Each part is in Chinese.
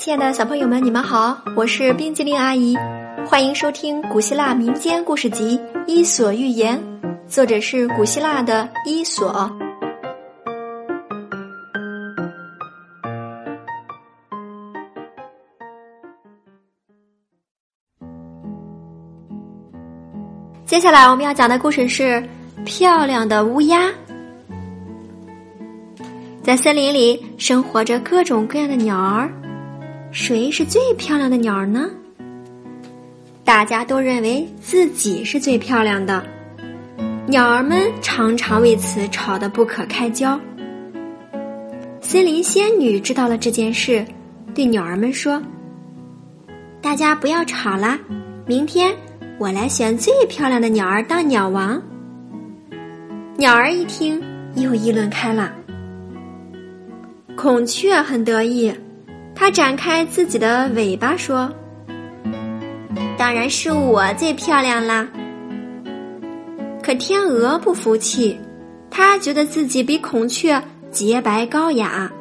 亲爱的小朋友们，你们好，我是冰激凌阿姨，欢迎收听古希腊民间故事集《伊索寓言》，作者是古希腊的伊索。接下来我们要讲的故事是《漂亮的乌鸦》。在森林里生活着各种各样的鸟儿，谁是最漂亮的鸟儿呢？大家都认为自己是最漂亮的，鸟儿们常常为此吵得不可开交。森林仙女知道了这件事，对鸟儿们说：“大家不要吵啦，明天我来选最漂亮的鸟儿当鸟王。”鸟儿一听，又议论开了。孔雀很得意，它展开自己的尾巴说：“当然是我最漂亮啦。”可天鹅不服气，它觉得自己比孔雀洁白高雅。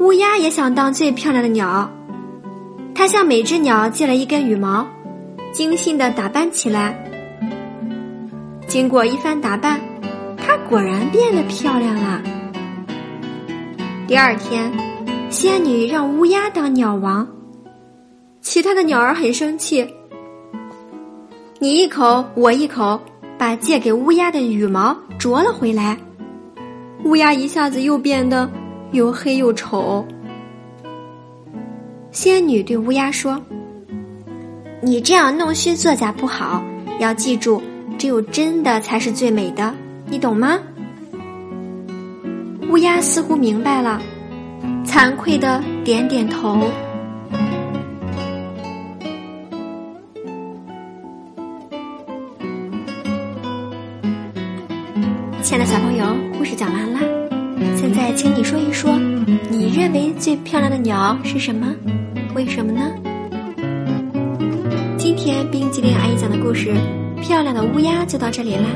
乌鸦也想当最漂亮的鸟，它向每只鸟借了一根羽毛，精心的打扮起来。经过一番打扮，它果然变得漂亮了。第二天，仙女让乌鸦当鸟王。其他的鸟儿很生气，你一口我一口，把借给乌鸦的羽毛啄了回来。乌鸦一下子又变得又黑又丑。仙女对乌鸦说：“你这样弄虚作假不好，要记住，只有真的才是最美的，你懂吗？”乌鸦似乎明白了，惭愧的点点头。亲爱的小朋友，故事讲完啦。现在，请你说一说，你认为最漂亮的鸟是什么？为什么呢？今天冰激凌阿姨讲的故事《漂亮的乌鸦》就到这里啦，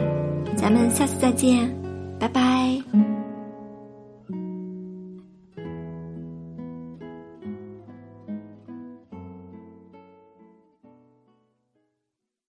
咱们下次再见，拜拜。